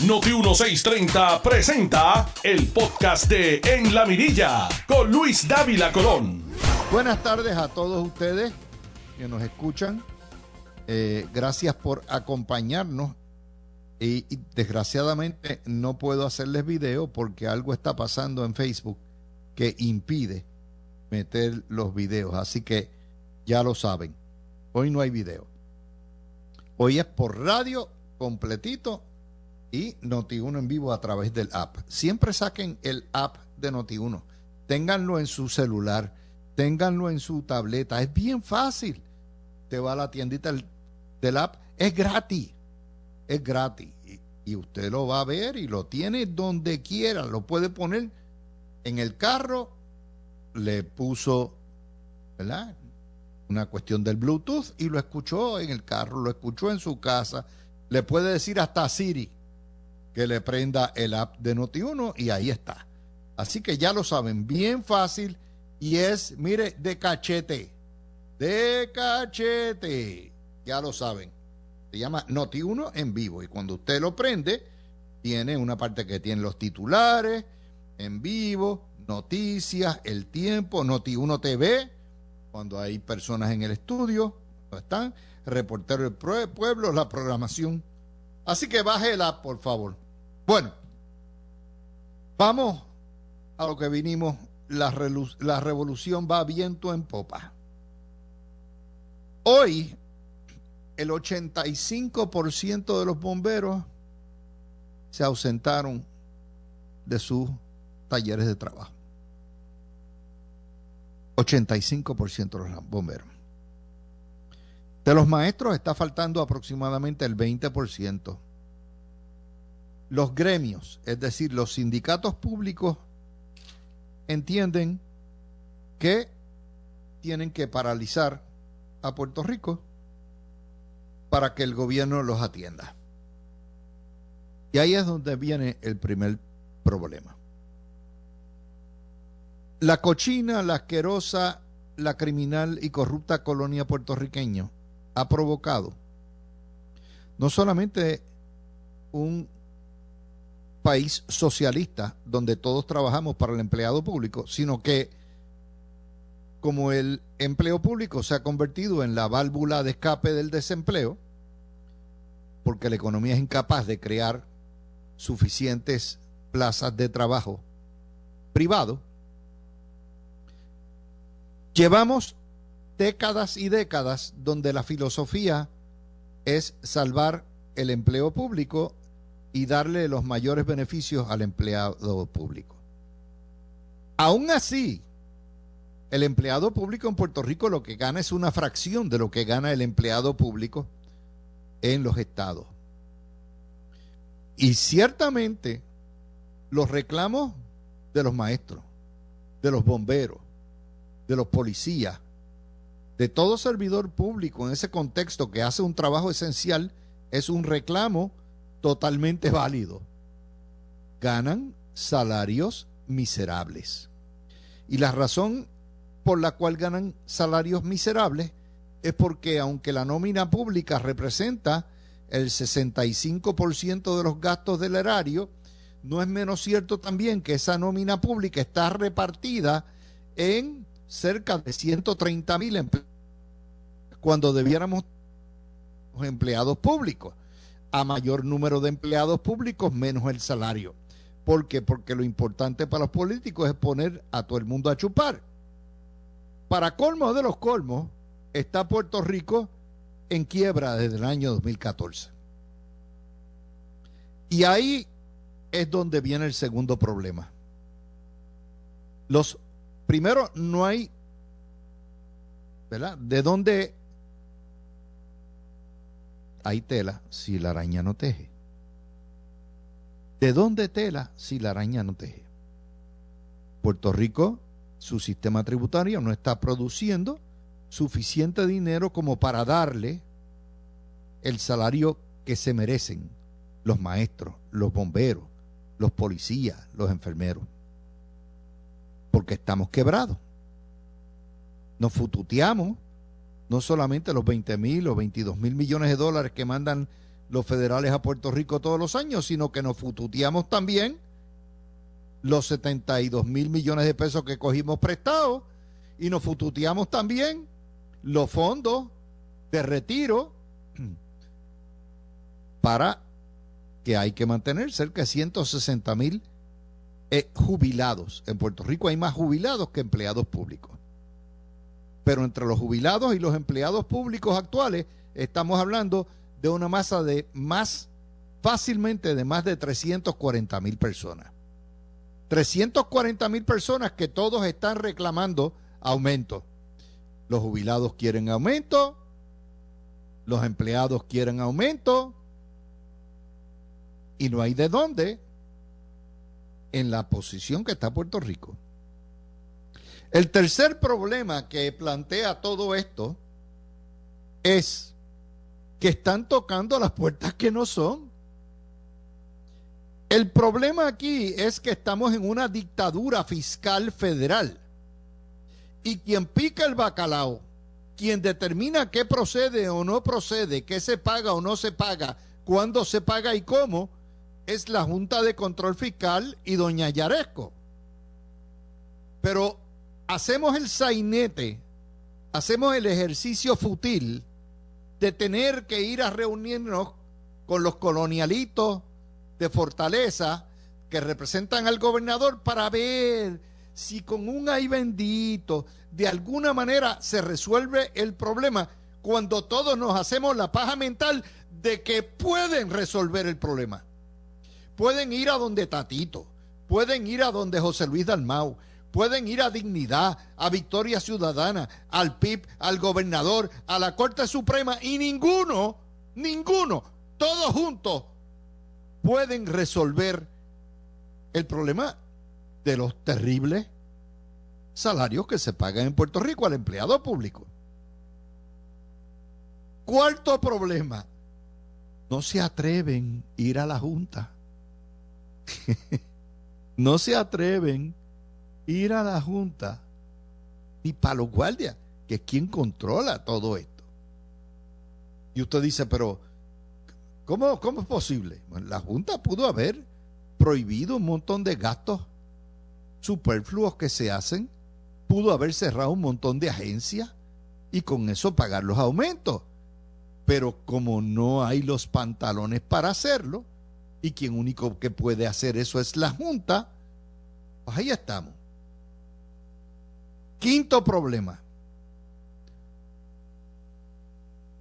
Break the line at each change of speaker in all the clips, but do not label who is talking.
Noti 1630 presenta el podcast de En la Mirilla con Luis Dávila Colón.
Buenas tardes a todos ustedes que nos escuchan. Eh, gracias por acompañarnos. Y, y desgraciadamente no puedo hacerles video porque algo está pasando en Facebook que impide meter los videos. Así que ya lo saben. Hoy no hay video. Hoy es por radio completito y Noti1 en vivo a través del app. Siempre saquen el app de Noti1. Ténganlo en su celular, ténganlo en su tableta. Es bien fácil. Te va a la tiendita del, app. Es gratis. Es gratis. Y, y usted lo va a ver y lo tiene donde quiera. Lo puede poner en el carro. Le puso, ¿verdad? Una cuestión del Bluetooth y lo escuchó en el carro, lo escuchó en su casa. Le puede decir hasta Siri que le prenda el app de Noti1 y ahí está. Así que ya lo saben, bien fácil y es, mire, de cachete. De cachete. Ya lo saben. Se llama Noti1 en vivo y cuando usted lo prende, tiene una parte que tiene los titulares en vivo, noticias, el tiempo, Noti1 TV, cuando hay personas en el estudio, no están, reportero del pueblo, la programación. Así que baje el app, por favor. Bueno, vamos a lo que vinimos. La, revolución va viento en popa. Hoy, el 85% de los bomberos se ausentaron de sus talleres de trabajo. 85% de los bomberos. De los maestros está faltando aproximadamente el 20%. Los gremios, es decir, los sindicatos públicos, entienden que tienen que paralizar a Puerto Rico para que el gobierno los atienda. Y ahí es donde viene el primer problema. La cochina, la asquerosa, la criminal y corrupta colonia puertorriqueña ha provocado no solamente un país socialista donde todos trabajamos para el empleado público, sino que como el empleo público se ha convertido en la válvula de escape del desempleo, porque la economía es incapaz de crear suficientes plazas de trabajo privado, Llevamos décadas y décadas donde la filosofía es salvar el empleo público y darle los mayores beneficios al empleado público. Aún así, el empleado público en Puerto Rico lo que gana es una fracción de lo que gana el empleado público en los estados. Y ciertamente los reclamos de los maestros, de los bomberos, de los policías, de todo servidor público en ese contexto que hace un trabajo esencial, es un reclamo totalmente válido. Ganan salarios miserables. Y la razón por la cual ganan salarios miserables es porque aunque la nómina pública representa el 65% de los gastos del erario, no es menos cierto también que esa nómina pública está repartida en cerca de 130 mil empleados cuando debiéramos empleados públicos. A mayor número de empleados públicos, menos el salario. ¿Por qué? Porque lo importante para los políticos es poner a todo el mundo a chupar. Para colmo de los colmos, está Puerto Rico en quiebra desde el año 2014. Y ahí es donde viene el segundo problema. Los primero, no hay, ¿verdad? ¿De dónde hay tela si la araña no teje? ¿De dónde tela si la araña no teje? Puerto Rico, su sistema tributario no está produciendo suficiente dinero como para darle el salario que se merecen los maestros, los bomberos, los policías, los enfermeros porque estamos quebrados. Nos fututeamos no solamente los 20 mil o 22 mil millones de dólares que mandan los federales a Puerto Rico todos los años, sino que nos fututeamos también los 72 mil millones de pesos que cogimos prestados y nos fututeamos también los fondos de retiro para que hay que mantener cerca de 160 mil eh, jubilados. En Puerto Rico hay más jubilados que empleados públicos. Pero entre los jubilados y los empleados públicos actuales estamos hablando de una masa de más, fácilmente de más de 340 mil personas. 340 mil personas que todos están reclamando aumento. Los jubilados quieren aumento, los empleados quieren aumento, y no hay de dónde en la posición que está Puerto Rico. El tercer problema que plantea todo esto es que están tocando las puertas que no son. El problema aquí es que estamos en una dictadura fiscal federal. Y quien pica el bacalao, quien determina qué procede o no procede, qué se paga o no se paga, cuándo se paga y cómo, es la Junta de Control Fiscal y doña Yaresco. Pero hacemos el sainete, hacemos el ejercicio futil de tener que ir a reunirnos con los colonialitos de Fortaleza que representan al gobernador para ver si con un ay bendito de alguna manera se resuelve el problema cuando todos nos hacemos la paja mental de que pueden resolver el problema. Pueden ir a donde Tatito, pueden ir a donde José Luis Dalmau, pueden ir a Dignidad, a Victoria Ciudadana, al PIB, al gobernador, a la Corte Suprema y ninguno, ninguno, todos juntos pueden resolver el problema de los terribles salarios que se pagan en Puerto Rico al empleado público. Cuarto problema, no se atreven a ir a la Junta. no se atreven ir a la Junta ni para los guardias, que es quien controla todo esto. Y usted dice, pero ¿cómo, cómo es posible? la Junta pudo haber prohibido un montón de gastos superfluos que se hacen, pudo haber cerrado un montón de agencias y con eso pagar los aumentos. Pero como no hay los pantalones para hacerlo, y quien único que puede hacer eso es la Junta, pues ahí estamos. Quinto problema.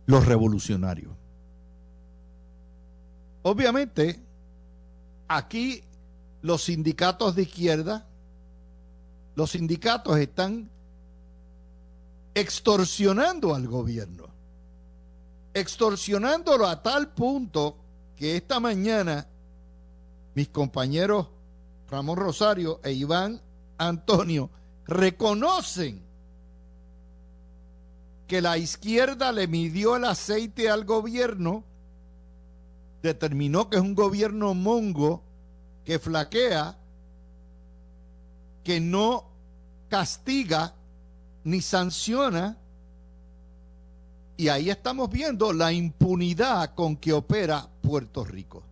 Los revolucionarios. Obviamente, aquí los sindicatos de izquierda, los sindicatos están extorsionando al gobierno, extorsionándolo a tal punto que esta mañana mis compañeros Ramón Rosario e Iván Antonio reconocen que la izquierda le midió el aceite al gobierno, determinó que es un gobierno mongo que flaquea, que no castiga ni sanciona, y ahí estamos viendo la impunidad con que opera Puerto Rico.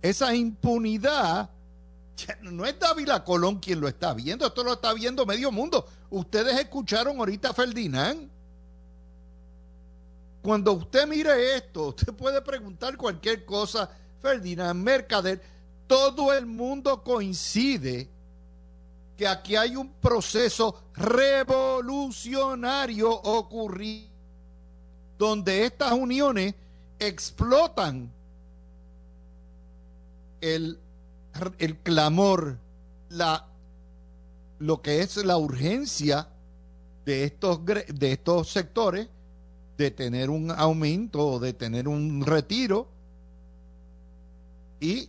Esa impunidad no es Dávila Colón quien lo está viendo, esto lo está viendo medio mundo. Ustedes escucharon ahorita a Ferdinand. Cuando usted mire esto, usted puede preguntar cualquier cosa, Ferdinand Mercader, todo el mundo coincide que aquí hay un proceso revolucionario ocurrido, donde estas uniones explotan el, el clamor, la, lo que es la urgencia de estos, de estos sectores de tener un aumento o de tener un retiro y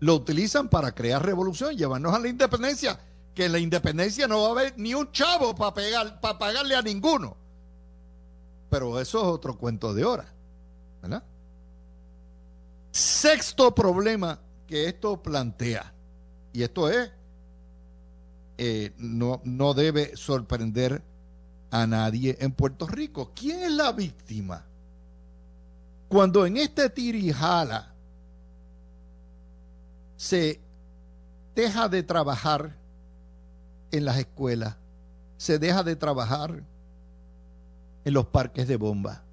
lo utilizan para crear revolución, llevarnos a la independencia, que en la independencia no va a haber ni un chavo para, pegar, para pagarle a ninguno. Pero eso es otro cuento de hora. Sexto problema que esto plantea, y esto es, eh, no, no debe sorprender a nadie en Puerto Rico. ¿Quién es la víctima? Cuando en este tirijala se deja de trabajar en las escuelas, se deja de trabajar en los parques de bomba,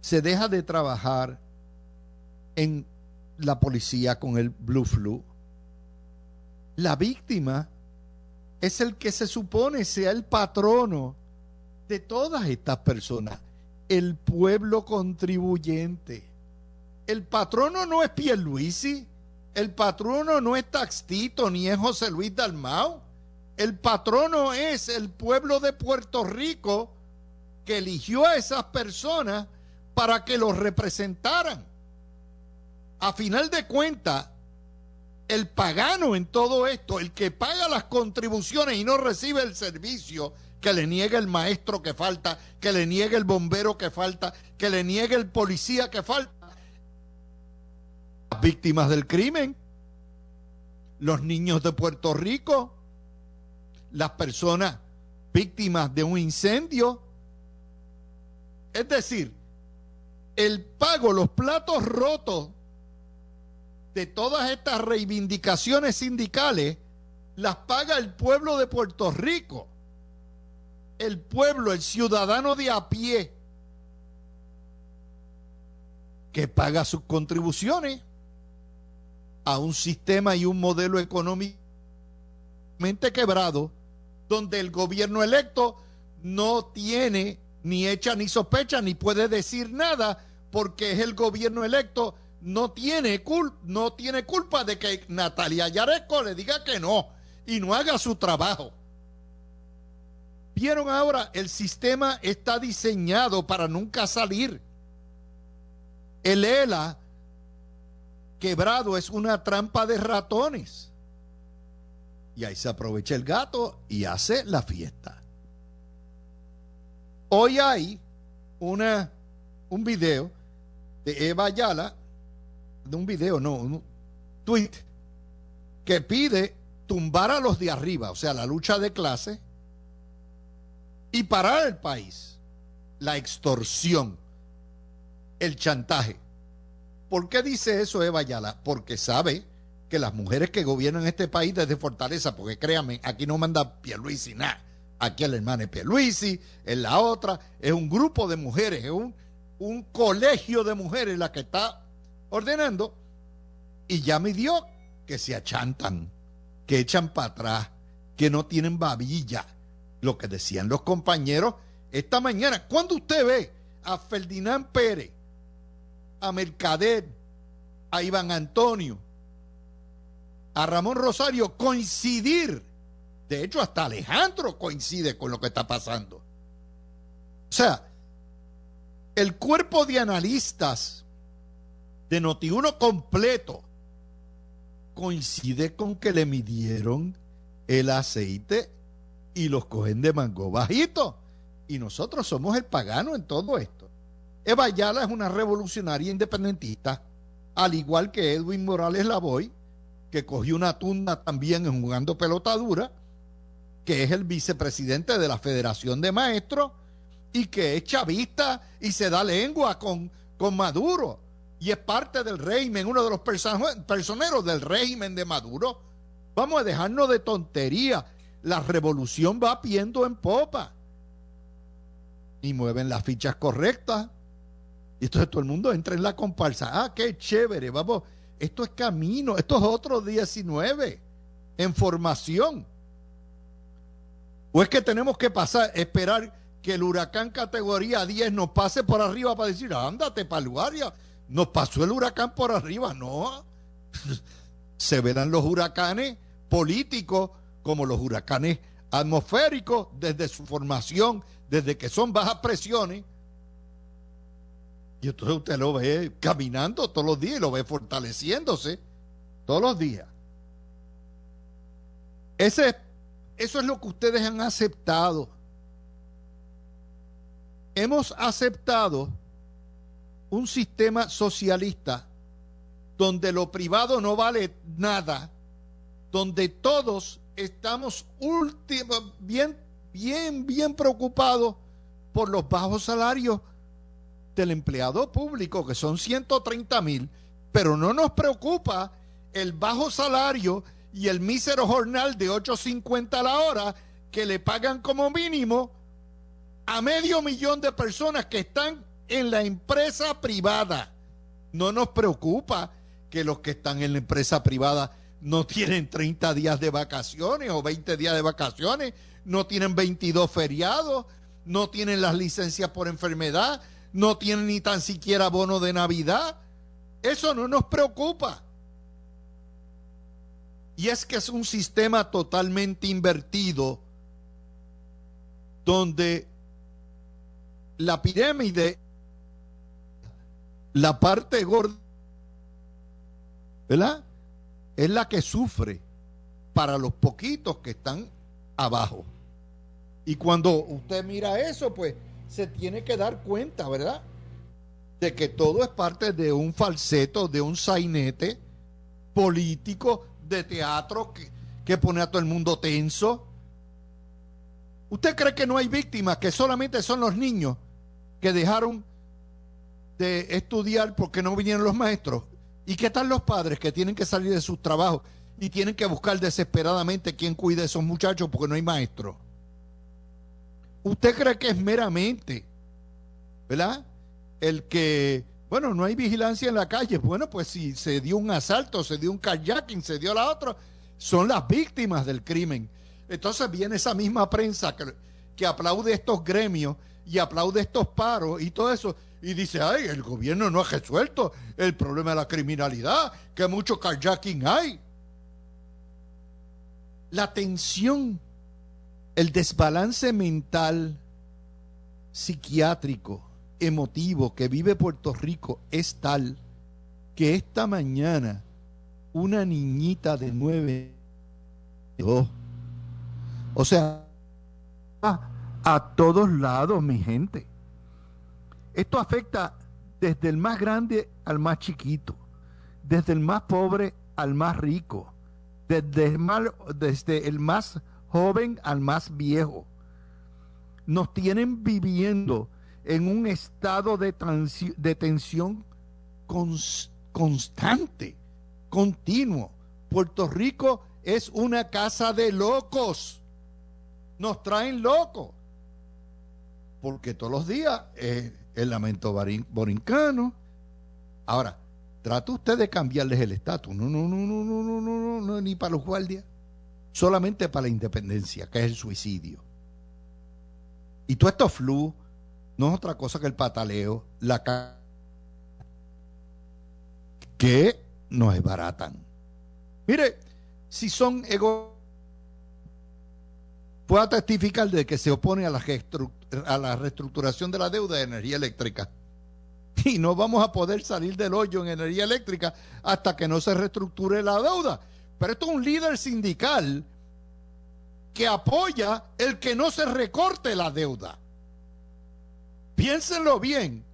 se deja de trabajar en la policía con el Blue Flu. La víctima es el que se supone sea el patrono de todas estas personas, el pueblo contribuyente. El patrono no es Pierluisi, el patrono no es Taxito ni es José Luis Dalmau. El patrono es el pueblo de Puerto Rico que eligió a esas personas para que los representaran. A final de cuentas, el pagano en todo esto, el que paga las contribuciones y no recibe el servicio, que le niegue el maestro que falta, que le niegue el bombero que falta, que le niegue el policía que falta. Las víctimas del crimen, los niños de Puerto Rico, las personas víctimas de un incendio. Es decir, el pago, los platos rotos de todas estas reivindicaciones sindicales las paga el pueblo de Puerto Rico. El pueblo, el ciudadano de a pie, que paga sus contribuciones a un sistema y un modelo económicamente quebrado, donde el gobierno electo no tiene ni echa ni sospecha ni puede decir nada porque es el gobierno electo no tiene, no tiene culpa de que Natalia Yaresco le diga que no y no haga su trabajo. Vieron ahora, el sistema está diseñado para nunca salir. El ELA quebrado es una trampa de ratones. Y ahí se aprovecha el gato y hace la fiesta. Hoy hay una, un video de Eva Ayala de un video, no, un tweet que pide tumbar a los de arriba, o sea, la lucha de clase, y parar el país, la extorsión, el chantaje. ¿Por qué dice eso Eva Ayala? Porque sabe que las mujeres que gobiernan este país desde Fortaleza, porque créanme, aquí no manda Pierluisi nada, aquí el hermano es Pierluisi, en la otra, es un grupo de mujeres, es un, un colegio de mujeres la que está ordenando y ya me dio que se achantan, que echan para atrás, que no tienen babilla. Lo que decían los compañeros esta mañana. Cuando usted ve a Ferdinand Pérez, a Mercader, a Iván Antonio, a Ramón Rosario coincidir, de hecho hasta Alejandro coincide con lo que está pasando. O sea, el cuerpo de analistas de Notiuno completo coincide con que le midieron el aceite y los cogen de mango bajito. Y nosotros somos el pagano en todo esto. Eva Ayala es una revolucionaria independentista, al igual que Edwin Morales Lavoy, que cogió una tunda también en jugando pelota dura, que es el vicepresidente de la Federación de Maestros y que es chavista y se da lengua con, con Maduro y es parte del régimen, uno de los personeros del régimen de Maduro. Vamos a dejarnos de tontería. La revolución va piendo en popa. Y mueven las fichas correctas. Y entonces todo el mundo entra en la comparsa. Ah, qué chévere. Vamos, esto es camino. Esto es otro 19 en formación. ¿O es que tenemos que pasar, esperar que el huracán categoría 10 nos pase por arriba para decir, ándate lugar? Nos pasó el huracán por arriba, no. Se verán los huracanes políticos como los huracanes atmosféricos desde su formación, desde que son bajas presiones. Y entonces usted lo ve caminando todos los días y lo ve fortaleciéndose todos los días. Ese, eso es lo que ustedes han aceptado. Hemos aceptado un sistema socialista donde lo privado no vale nada, donde todos estamos bien, bien, bien preocupados por los bajos salarios del empleado público, que son 130 mil, pero no nos preocupa el bajo salario y el mísero jornal de 8.50 a la hora que le pagan como mínimo a medio millón de personas que están en la empresa privada. No nos preocupa que los que están en la empresa privada no tienen 30 días de vacaciones o 20 días de vacaciones, no tienen 22 feriados, no tienen las licencias por enfermedad, no tienen ni tan siquiera bono de Navidad. Eso no nos preocupa. Y es que es un sistema totalmente invertido donde la pirámide, la parte gorda, ¿verdad? Es la que sufre para los poquitos que están abajo. Y cuando usted mira eso, pues se tiene que dar cuenta, ¿verdad? De que todo es parte de un falseto, de un sainete político de teatro que, que pone a todo el mundo tenso. ¿Usted cree que no hay víctimas, que solamente son los niños que dejaron de estudiar porque no vinieron los maestros? ¿Y qué tal los padres que tienen que salir de sus trabajos y tienen que buscar desesperadamente quién cuide a esos muchachos porque no hay maestro? ¿Usted cree que es meramente, ¿verdad? El que, bueno, no hay vigilancia en la calle. Bueno, pues si se dio un asalto, se dio un kayaking, se dio la otra, son las víctimas del crimen. Entonces viene esa misma prensa que, que aplaude estos gremios y aplaude estos paros y todo eso y dice, ay, el gobierno no ha resuelto el problema de la criminalidad, que mucho carjacking hay. La tensión, el desbalance mental, psiquiátrico, emotivo que vive Puerto Rico es tal que esta mañana una niñita de nueve o sea, a todos lados, mi gente. Esto afecta desde el más grande al más chiquito, desde el más pobre al más rico, desde el más, desde el más joven al más viejo. Nos tienen viviendo en un estado de, tensión constante, continuo. Puerto Rico es una casa de locos nos traen locos. Porque todos los días es el lamento borincano. Ahora, trata usted de cambiarles el estatus. No, no, no, no, no, no, no, no, ni para los guardias. Solamente para la independencia, que es el suicidio. Y todo esto flu no es otra cosa que el pataleo, la que nos desbaratan. Mire, si son egoístas pueda testificar de que se opone a la, a la reestructuración de la deuda de energía eléctrica. Y no vamos a poder salir del hoyo en energía eléctrica hasta que no se reestructure la deuda. Pero esto es un líder sindical que apoya el que no se recorte la deuda. Piénsenlo bien.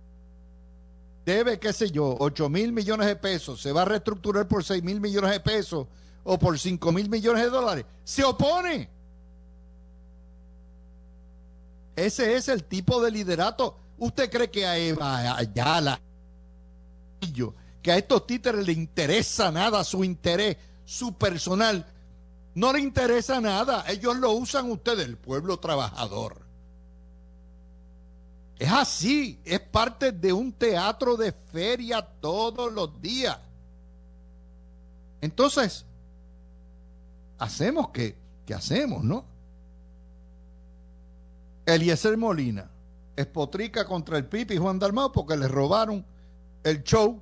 Debe, qué sé yo, 8 mil millones de pesos. Se va a reestructurar por 6 mil millones de pesos o por 5 mil millones de dólares. Se opone. Ese es el tipo de liderato. ¿Usted cree que a Eva Ayala, que a estos títeres le interesa nada su interés, su personal? No le interesa nada. Ellos lo usan ustedes, el pueblo trabajador. Es así, es parte de un teatro de feria todos los días. Entonces, hacemos que, que hacemos, ¿no? Eliezer Molina espotrica contra el Pipi y Juan Dalmao porque le robaron el show,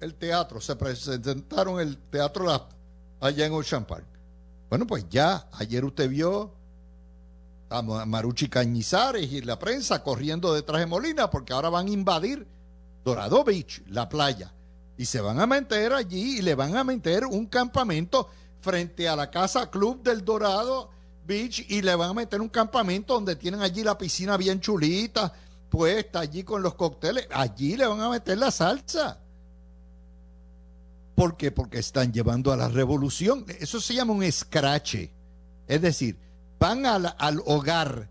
el teatro. Se presentaron el teatro allá en Ocean Park. Bueno, pues ya, ayer usted vio a Maruchi Cañizares y la prensa corriendo detrás de Molina porque ahora van a invadir Dorado Beach, la playa. Y se van a meter allí y le van a meter un campamento frente a la Casa Club del Dorado Beach y le van a meter un campamento donde tienen allí la piscina bien chulita, puesta allí con los cócteles. Allí le van a meter la salsa. ¿Por qué? Porque están llevando a la revolución. Eso se llama un escrache. Es decir, van al, al hogar,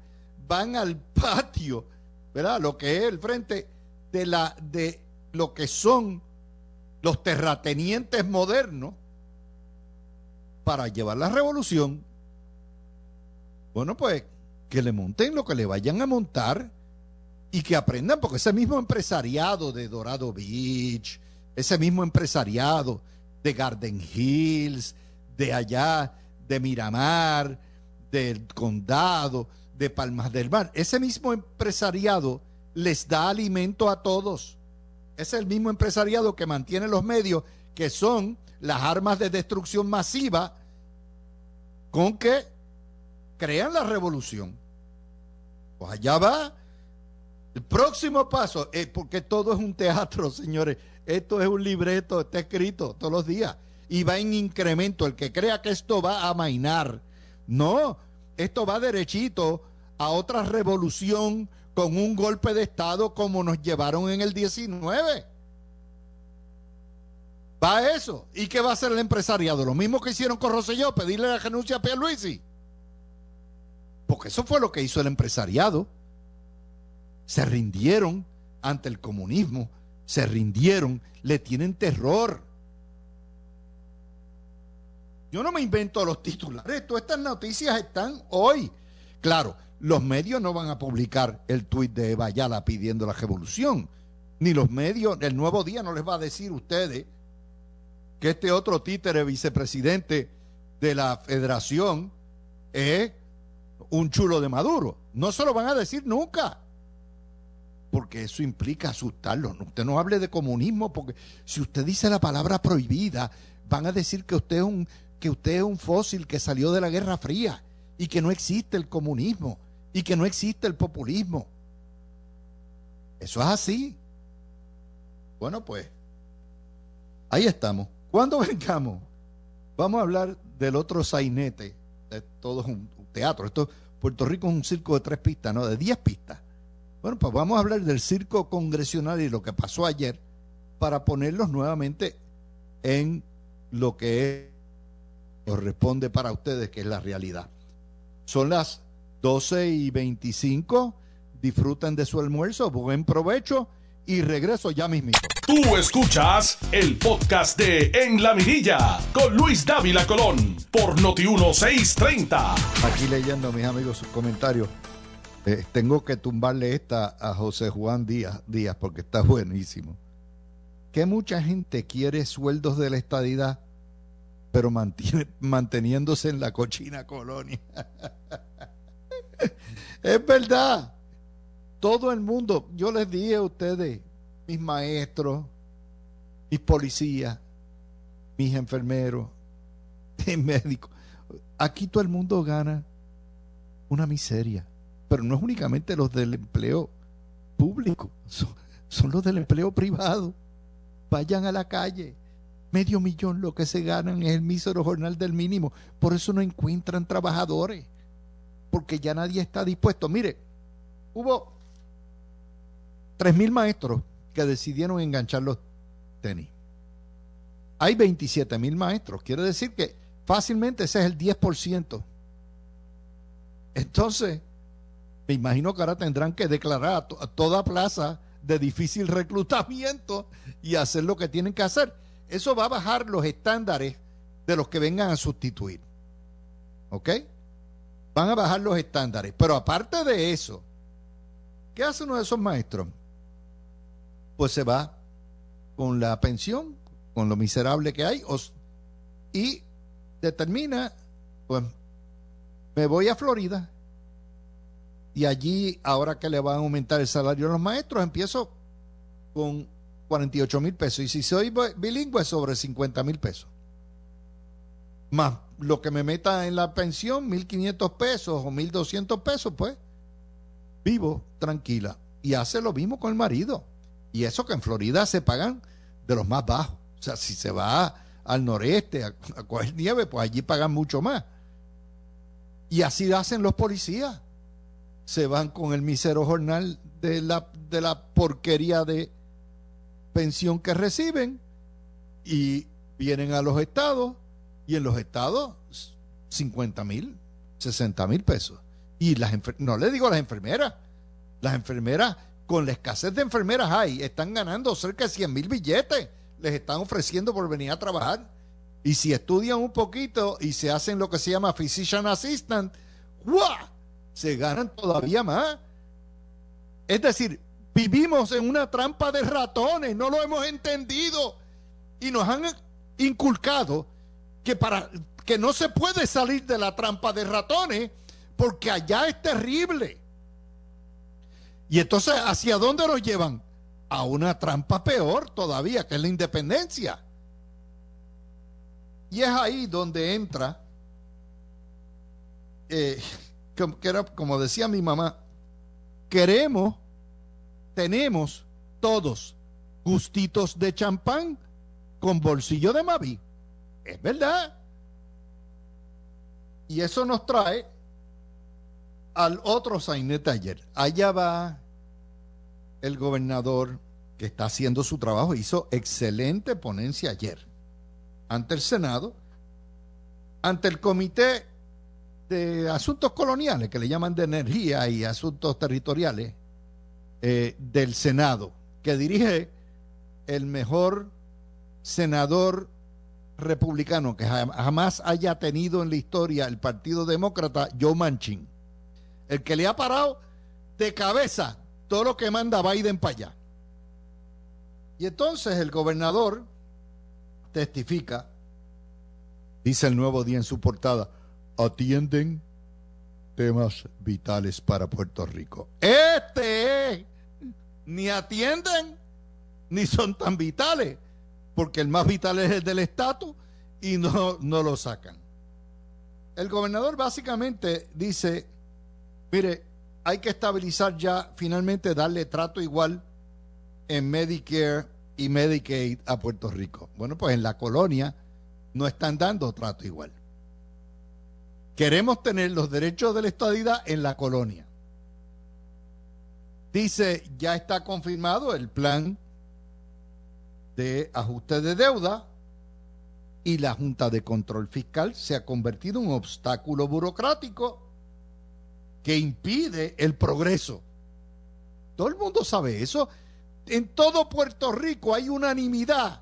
van al patio, ¿verdad? Lo que es el frente, de, la, de lo que son los terratenientes modernos para llevar la revolución. Bueno, pues que le monten lo que le vayan a montar y que aprendan, porque ese mismo empresariado de Dorado Beach, ese mismo empresariado de Garden Hills, de allá, de Miramar, del condado, de Palmas del Mar, ese mismo empresariado les da alimento a todos. Es el mismo empresariado que mantiene los medios que son las armas de destrucción masiva con que crean la revolución. Pues allá va. El próximo paso, es eh, porque todo es un teatro, señores. Esto es un libreto, está escrito todos los días. Y va en incremento. El que crea que esto va a mainar. No, esto va derechito a otra revolución con un golpe de Estado como nos llevaron en el 19. Va a eso. ¿Y qué va a hacer el empresariado? Lo mismo que hicieron con Rosselló, pedirle la renuncia a Pierluisi. Porque eso fue lo que hizo el empresariado. Se rindieron ante el comunismo, se rindieron, le tienen terror. Yo no me invento los titulares, todas estas noticias están hoy. Claro, los medios no van a publicar el tuit de Eva pidiendo la revolución, ni los medios, el nuevo día no les va a decir a ustedes que este otro títere vicepresidente de la federación es un chulo de Maduro. No se lo van a decir nunca. Porque eso implica asustarlo. Usted no hable de comunismo, porque si usted dice la palabra prohibida, van a decir que usted es un, que usted es un fósil que salió de la Guerra Fría y que no existe el comunismo y que no existe el populismo. Eso es así. Bueno, pues ahí estamos. Cuando vengamos, vamos a hablar del otro sainete. todo es un, teatro. Esto, Puerto Rico es un circo de tres pistas, no, de diez pistas. Bueno, pues vamos a hablar del circo congresional y lo que pasó ayer para ponerlos nuevamente en lo que corresponde para ustedes, que es la realidad. Son las 12 y 25. Disfruten de su almuerzo, buen provecho y regreso ya mismo.
Tú escuchas el podcast de En la Mirilla con Luis Dávila Colón por Noti1630.
Aquí leyendo, mis amigos, sus comentarios. Eh, tengo que tumbarle esta a José Juan Díaz, Díaz porque está buenísimo. Que mucha gente quiere sueldos de la estadidad, pero mantiene, manteniéndose en la cochina colonia. es verdad todo el mundo, yo les dije a ustedes, mis maestros, mis policías, mis enfermeros, mis médicos, aquí todo el mundo gana una miseria, pero no es únicamente los del empleo público, son, los del empleo privado. Vayan a la calle, medio millón lo que se ganan es el mísero jornal del mínimo. Por eso no encuentran trabajadores, porque ya nadie está dispuesto. Mire, hubo mil maestros que decidieron enganchar los tenis. Hay 27 mil maestros. Quiere decir que fácilmente ese es el 10%. Entonces, me imagino que ahora tendrán que declarar a, toda plaza de difícil reclutamiento y hacer lo que tienen que hacer. Eso va a bajar los estándares de los que vengan a sustituir. ¿Ok? Van a bajar los estándares. Pero aparte de eso, ¿qué hace uno de esos maestros? Pues se va con la pensión, con lo miserable que hay, y determina, pues me voy a Florida y allí, ahora que le van a aumentar el salario a los maestros, empiezo con 48 mil pesos. Y si soy bilingüe, sobre 50 mil pesos. Más lo que me meta en la pensión, 1.500 pesos o 1.200 pesos, pues vivo tranquila. Y hace lo mismo con el marido. Y eso que en Florida se pagan de los más bajos. O sea, si se va al noreste a, coger nieve, pues allí pagan mucho más. Y así hacen los policías. Se van con el misero jornal de la, de la porquería de pensión que reciben y vienen a los estados y en los estados 50 mil, 60 mil pesos. Y las no le digo a las enfermeras, las enfermeras con la escasez de enfermeras hay, están ganando cerca de 100 mil billetes, les están ofreciendo por venir a trabajar. Y si estudian un poquito y se hacen lo que se llama physician assistant, ¡guau! se ganan todavía más. Es decir, vivimos en una trampa de ratones, no lo hemos entendido. Y nos han inculcado que para que no se puede salir de la trampa de ratones porque allá es terrible. Y entonces, ¿hacia dónde nos llevan? A una trampa peor todavía, que es la independencia. Y es ahí donde entra, eh, era, como decía mi mamá, queremos, tenemos todos gustitos de champán con bolsillo de Mavi. Es verdad. Y eso nos trae al otro sainete ayer. Allá va el gobernador que está haciendo su trabajo. Hizo excelente ponencia ayer ante el Senado, ante el Comité de Asuntos Coloniales, que le llaman de Energía y Asuntos Territoriales eh, del Senado, que dirige el mejor senador republicano que jamás haya tenido en la historia el Partido Demócrata, Joe Manchin. El que le ha parado de cabeza todo lo que manda Biden para allá. Y entonces el gobernador testifica, dice el nuevo día en su portada, atienden temas vitales para Puerto Rico. Este ni atienden ni son tan vitales, porque el más vital es el del estatus y no, no lo sacan. El gobernador básicamente dice, Mire, hay que estabilizar ya, finalmente darle trato igual en Medicare y Medicaid a Puerto Rico. Bueno, pues en la colonia no están dando trato igual. Queremos tener los derechos de la estadidad en la colonia. Dice, ya está confirmado el plan de ajuste de deuda y la Junta de Control Fiscal se ha convertido en un obstáculo burocrático que impide el progreso. Todo el mundo sabe eso. En todo Puerto Rico hay unanimidad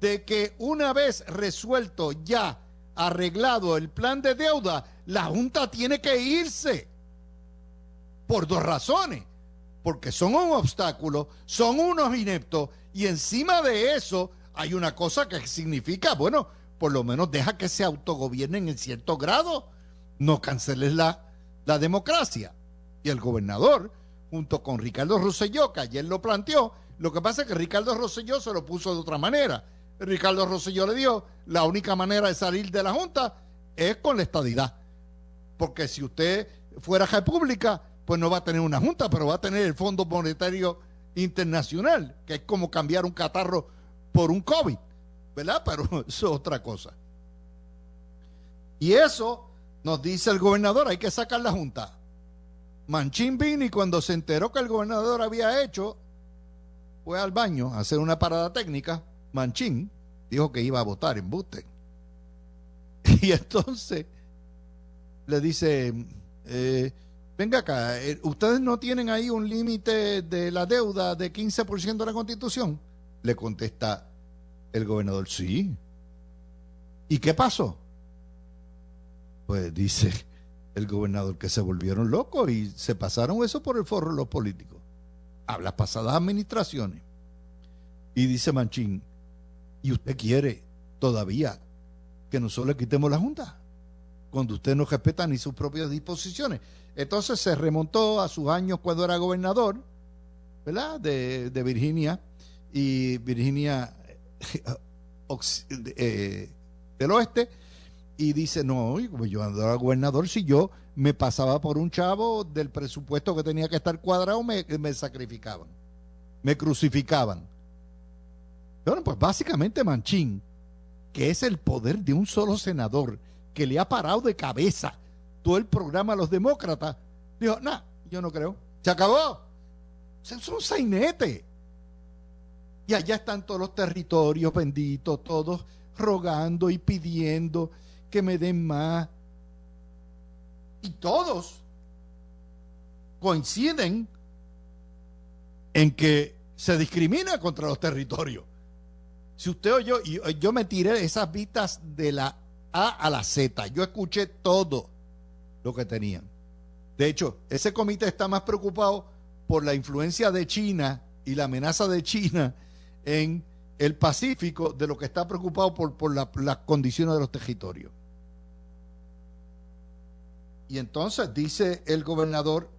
de que una vez resuelto ya, arreglado el plan de deuda, la Junta tiene que irse. Por dos razones. Porque son un obstáculo, son unos ineptos y encima de eso hay una cosa que significa, bueno, por lo menos deja que se autogobiernen en cierto grado. No canceles la, la democracia. Y el gobernador, junto con Ricardo Rosselló, que ayer lo planteó, lo que pasa es que Ricardo Rosselló se lo puso de otra manera. Ricardo Rosselló le dijo, la única manera de salir de la Junta es con la estadidad. Porque si usted fuera república, pues no va a tener una Junta, pero va a tener el Fondo Monetario Internacional, que es como cambiar un catarro por un COVID, ¿verdad? Pero eso es otra cosa. Y eso nos dice el gobernador, hay que sacar la junta. Manchín y cuando se enteró que el gobernador había hecho, fue al baño a hacer una parada técnica. Manchín dijo que iba a votar en Buste. Y entonces le dice, eh, venga acá, eh, ¿ustedes no tienen ahí un límite de la deuda de 15% de la constitución? Le contesta el gobernador, sí. ¿Y qué pasó? Pues dice el gobernador que se volvieron locos y se pasaron eso por el forro los políticos. A las pasadas administraciones. Y dice Manchín, ¿y usted quiere todavía que nosotros le quitemos la Junta? Cuando usted no respeta ni sus propias disposiciones. Entonces se remontó a sus años cuando era gobernador, ¿verdad? De, Virginia y Virginia eh, del Oeste y dice, no, yo andaba gobernador, si yo me pasaba por un chavo del presupuesto que tenía que estar cuadrado, me, sacrificaban, me crucificaban. Bueno, pues básicamente Manchín, que es el poder de un solo senador, que le ha parado de cabeza todo el programa a los demócratas, dijo, no, yo no creo, se acabó. Es un sainete. Y allá están todos los territorios benditos, todos rogando y pidiendo que me den más. Y todos coinciden en que se discrimina contra los territorios. Si usted oyó, yo, yo me tiré esas vistas de la A a la Z, yo escuché todo lo que tenían. De hecho, ese comité está más preocupado por la influencia de China y la amenaza de China en el Pacífico de lo que está preocupado por, por las condiciones de los territorios. Y entonces dice el gobernador,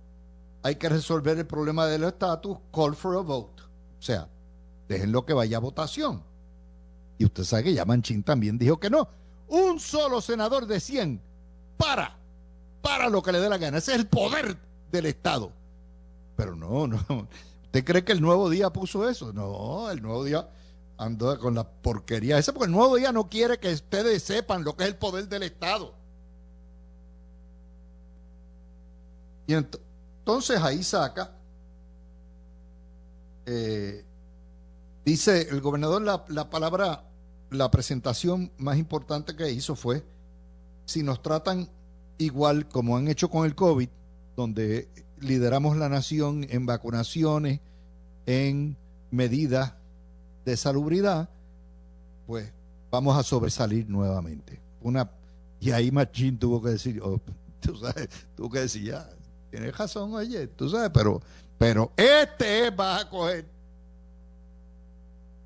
hay que resolver el problema del estatus, call for a vote. O sea, déjenlo que vaya a votación. Y usted sabe que Yamanchín también dijo que no. Un solo senador de 100 para, para lo que le dé la gana. Ese es el poder del Estado. Pero no, no. ¿Usted cree que el nuevo día puso eso? No, el nuevo día andó con la porquería esa, porque el nuevo día no quiere que ustedes sepan lo que es el poder del Estado. Y entonces ahí saca, eh, dice el gobernador, la, la palabra, la presentación más importante que hizo fue, si nos tratan igual como han hecho con el COVID, donde lideramos la nación en vacunaciones, en medidas de salubridad, pues vamos a sobresalir nuevamente. Una, y ahí Machín tuvo que decir, oh, sabes, tuvo que decir, ya, tienes razón, oye, tú sabes, pero, pero este va a coger.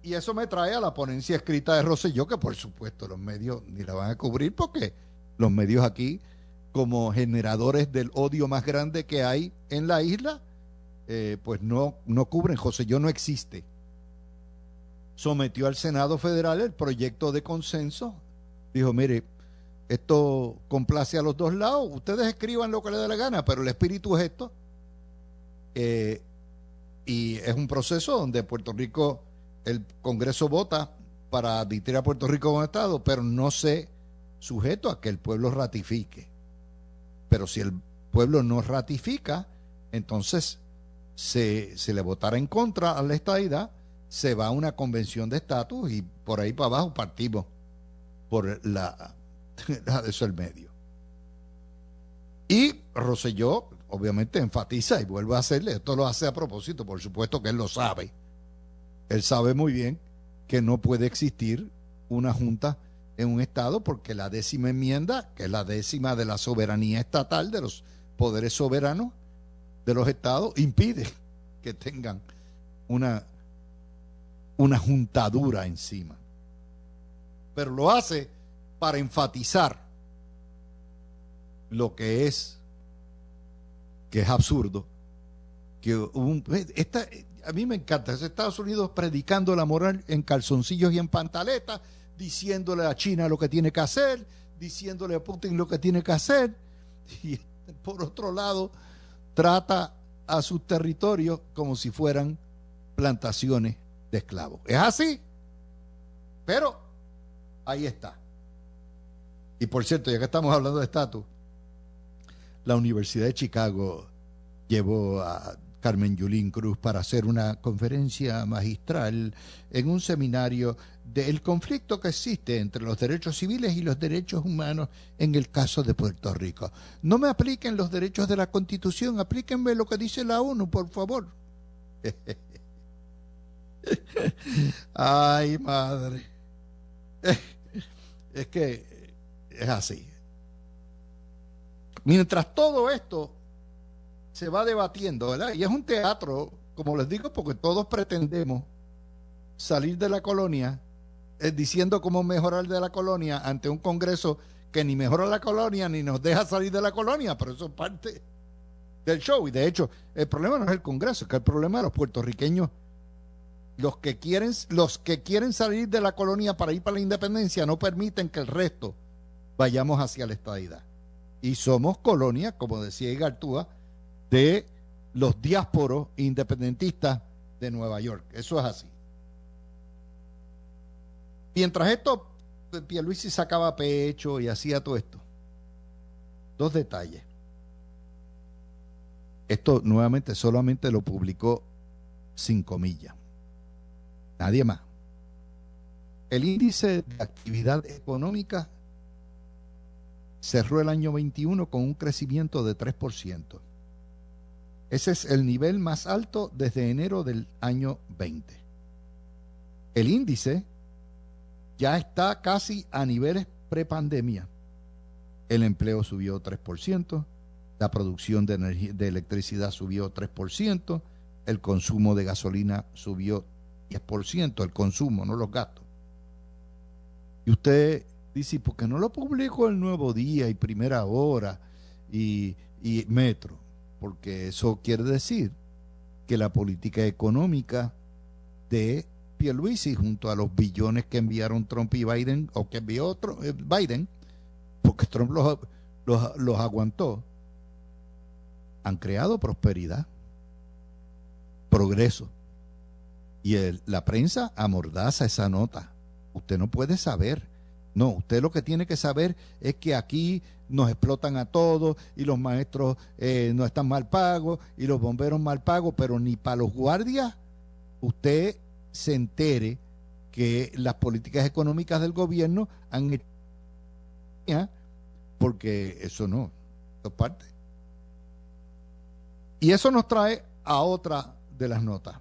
Y eso me trae a la ponencia escrita de Rosselló, que por supuesto los medios ni la van a cubrir porque los medios aquí, como generadores del odio más grande que hay en la isla, eh, pues no, no cubren. Rosselló no existe. Sometió al Senado Federal el proyecto de consenso. Dijo, mire, esto complace a los dos lados. Ustedes escriban lo que les dé la gana, pero el espíritu es esto. Eh, y es un proceso donde Puerto Rico, el Congreso vota para admitir a Puerto Rico como Estado, pero no se sujeto a que el pueblo ratifique. Pero si el pueblo no ratifica, entonces se, se le votará en contra a la estadidad, se va a una convención de estatus y por ahí para abajo partimos por la de eso el medio. Y Roselló, obviamente, enfatiza y vuelve a hacerle, esto lo hace a propósito, por supuesto que él lo sabe. Él sabe muy bien que no puede existir una junta en un Estado porque la décima enmienda, que es la décima de la soberanía estatal, de los poderes soberanos de los Estados, impide que tengan una, una juntadura encima. Pero lo hace para enfatizar lo que es que es absurdo que a mí me encanta es Estados Unidos predicando la moral en calzoncillos y en pantaletas diciéndole a China lo que tiene que hacer diciéndole a Putin lo que tiene que hacer y por otro lado trata a sus territorios como si fueran plantaciones de esclavos. Es así pero ahí está y por cierto, ya que estamos hablando de estatus, la Universidad de Chicago llevó a Carmen Yulín Cruz para hacer una conferencia magistral en un seminario del conflicto que existe entre los derechos civiles y los derechos humanos en el caso de Puerto Rico. No me apliquen los derechos de la Constitución, aplíquenme lo que dice la ONU, por favor. Ay, madre. Es que es así. Mientras todo esto se va debatiendo, ¿verdad? Y es un teatro, como les digo, porque todos pretendemos salir de la colonia eh, diciendo cómo mejorar de la colonia ante un Congreso que ni mejora la colonia ni nos deja salir de la colonia, pero eso es parte del show. Y de hecho, el problema no es el Congreso, es que el problema de los puertorriqueños, los que quieren, los que quieren salir de la colonia para ir para la independencia, no permiten que el resto vayamos hacia la estadidad. Y somos colonia, como decía Igartúa, de los diásporos independentistas de Nueva York. Eso es así. Mientras esto, Pierluisi sacaba pecho y hacía todo esto. Dos detalles. Esto nuevamente solamente lo publicó sin comillas. Nadie más. El índice de actividad económica cerró el año 21 con un crecimiento de 3%. Ese es el nivel más alto desde enero del año 20. El índice ya está casi a niveles prepandemia. El empleo subió 3%, la producción de, de electricidad subió 3%, el consumo de gasolina subió 10%, el consumo, no los gastos. Y usted dice, ¿por qué no lo publico el nuevo día y primera hora y, y metro? Porque eso quiere decir que la política económica de Pierluisi junto a los billones que enviaron Trump y Biden, o que envió eh, Biden, porque Trump los, los, aguantó, han creado prosperidad, progreso. Y la prensa amordaza esa nota. Usted no puede saber. No, usted lo que tiene que saber es que aquí nos explotan a todos y los maestros eh, no están mal pagos y los bomberos mal pagos, pero ni para los guardias usted se entere que las políticas económicas del gobierno han hecho porque eso no, es parte. Y eso nos trae a otra de las notas.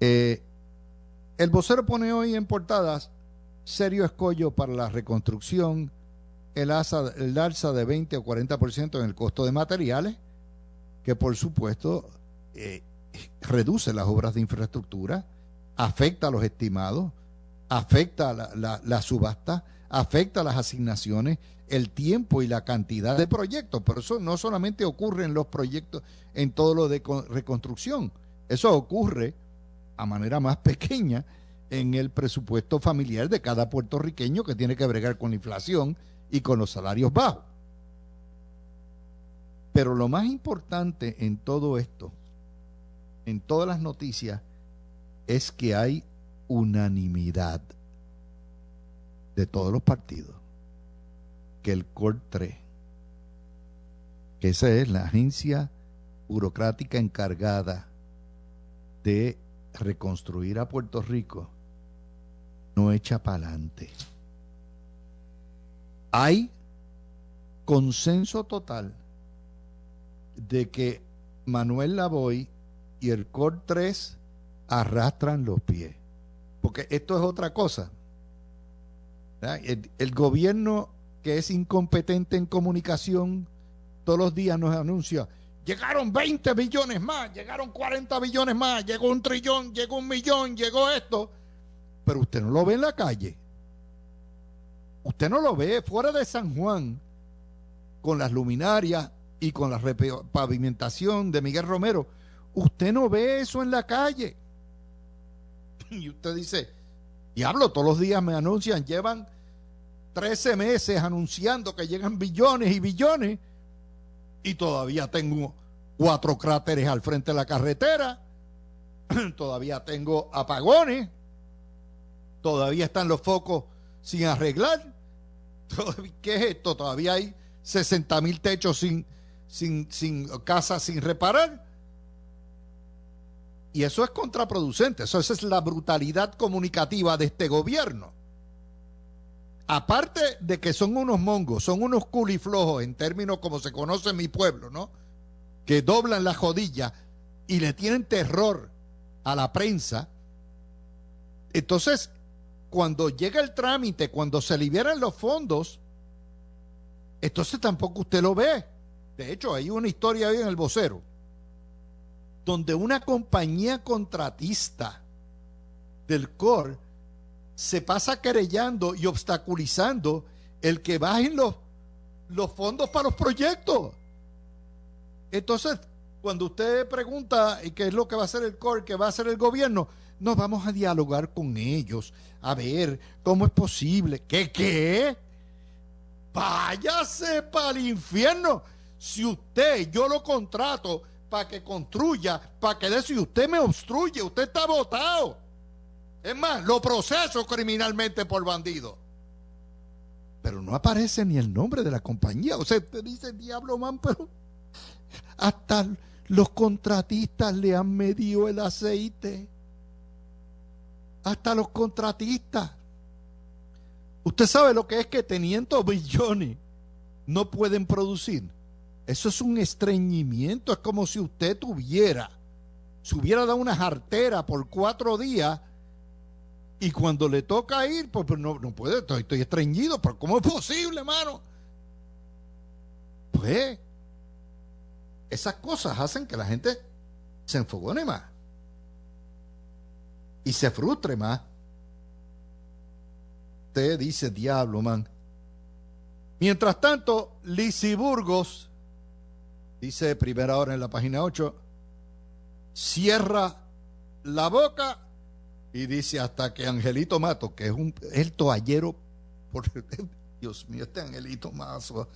Eh, el vocero pone hoy en portadas serio escollo para la reconstrucción, el, alza de 20 o 40% en el costo de materiales, que por supuesto eh, reduce las obras de infraestructura, afecta a los estimados, afecta a la, subasta, afecta a las asignaciones, el tiempo y la cantidad de proyectos. Pero eso no solamente ocurre en los proyectos, en todo lo de reconstrucción. Eso ocurre a manera más pequeña en el presupuesto familiar de cada puertorriqueño que tiene que bregar con la inflación y con los salarios bajos. Pero lo más importante en todo esto en todas las noticias es que hay unanimidad de todos los partidos que el COR3, que esa es la agencia burocrática encargada de reconstruir a Puerto Rico, no echa para adelante. Hay consenso total de que Manuel Lavoy y el COR 3 arrastran los pies. Porque esto es otra cosa. El, gobierno que es incompetente en comunicación todos los días nos anuncia, llegaron 20 billones más, llegaron 40 billones más, llegó un trillón, llegó un millón, llegó esto, pero usted no lo ve en la calle. Usted no lo ve fuera de San Juan con las luminarias y con la pavimentación de Miguel Romero Usted no ve eso en la calle. Y usted dice, diablo, todos los días me anuncian, llevan 13 meses anunciando que llegan billones y billones y todavía tengo cuatro cráteres al frente de la carretera, todavía tengo apagones, todavía están los focos sin arreglar. ¿Qué es esto? Todavía hay 60 mil techos sin, sin, sin casas sin reparar. Y eso es contraproducente, eso, esa es la brutalidad comunicativa de este gobierno. Aparte de que son unos mongos, son unos culiflojos en términos como se conoce en mi pueblo, ¿no? Que doblan la jodilla y le tienen terror a la prensa. Entonces, cuando llega el trámite, cuando se liberan los fondos, entonces tampoco usted lo ve. De hecho, hay una historia ahí en el vocero donde una compañía contratista del COR se pasa querellando y obstaculizando el que bajen los, los fondos para los proyectos. Entonces, cuando usted pregunta qué es lo que va a hacer el COR, qué va a hacer el gobierno, nos vamos a dialogar con ellos, a ver cómo es posible. ¿Qué qué? Váyase para el infierno. Si usted, yo lo contrato para que construya, para que eso y usted me obstruye, usted está votado. Es más, lo proceso criminalmente por bandido. Pero no aparece ni el nombre de la compañía. O sea, usted dice, diablo, man, pero hasta los contratistas le han medido el aceite. Hasta los contratistas. Usted sabe lo que es que teniendo billones no pueden producir. Eso es un estreñimiento. Es como si usted tuviera, se hubiera dado una jartera por cuatro días y cuando le toca ir, pues, pues no, no puede, estoy, estoy estreñido. Pero ¿cómo es posible, hermano? Pues esas cosas hacen que la gente se enfogone más y se frustre más. Usted dice, diablo, man. Mientras tanto, Lisi Burgos, dice primera hora en la página 8, cierra la boca y dice hasta que Angelito Mato, que es un, el toallero, por, Dios mío, este Angelito Mato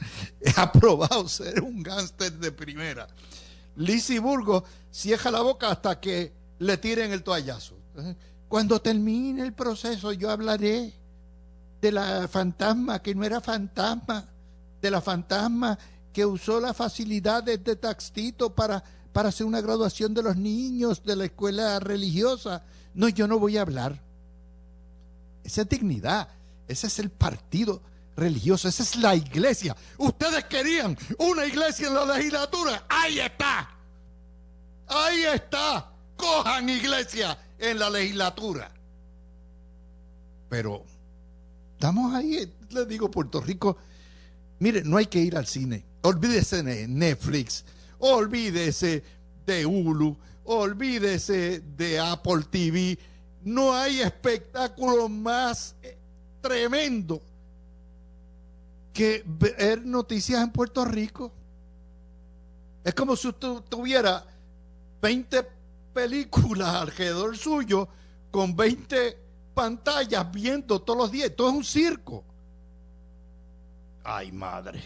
ha probado ser un gángster de primera. Lisi Burgos cierra la boca hasta que le tiren el toallazo. Cuando termine el proceso yo hablaré de la fantasma que no era fantasma, de la fantasma que usó las facilidades de Taxito para, para hacer una graduación de los niños de la escuela religiosa. No, yo no voy a hablar. Esa es dignidad, ese es el partido religioso, esa es la iglesia. Ustedes querían una iglesia en la legislatura, ahí está. Ahí está. Cojan iglesia en la legislatura. Pero estamos ahí, le digo, Puerto Rico, mire, no hay que ir al cine. Olvídese de Netflix, olvídese de Hulu, olvídese de Apple TV. No hay espectáculo más eh, tremendo que ver noticias en Puerto Rico. Es como si usted tuviera 20 películas alrededor suyo con 20 pantallas viendo todos los días. Todo es un circo. Ay, madre.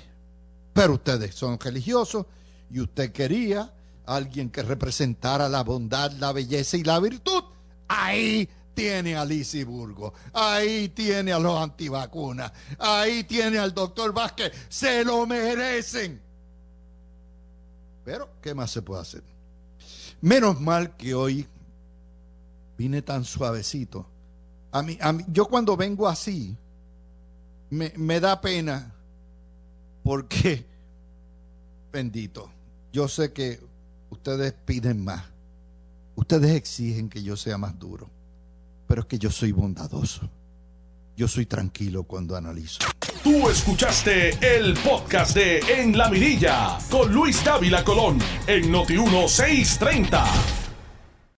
Pero ustedes son religiosos y usted quería alguien que representara la bondad, la belleza y la virtud. Ahí tiene a Lisi Burgo, ahí tiene a los antivacunas, ahí tiene al doctor Vázquez, se lo merecen. Pero, ¿qué más se puede hacer? Menos mal que hoy vine tan suavecito. A mí, a mí, yo cuando vengo así, me da pena porque, bendito, yo sé que ustedes piden más. Ustedes exigen que yo sea más duro. Pero es que yo soy bondadoso. Yo soy tranquilo cuando analizo.
Tú escuchaste el podcast de En la Mirilla con Luis Dávila Colón en Noti 1630.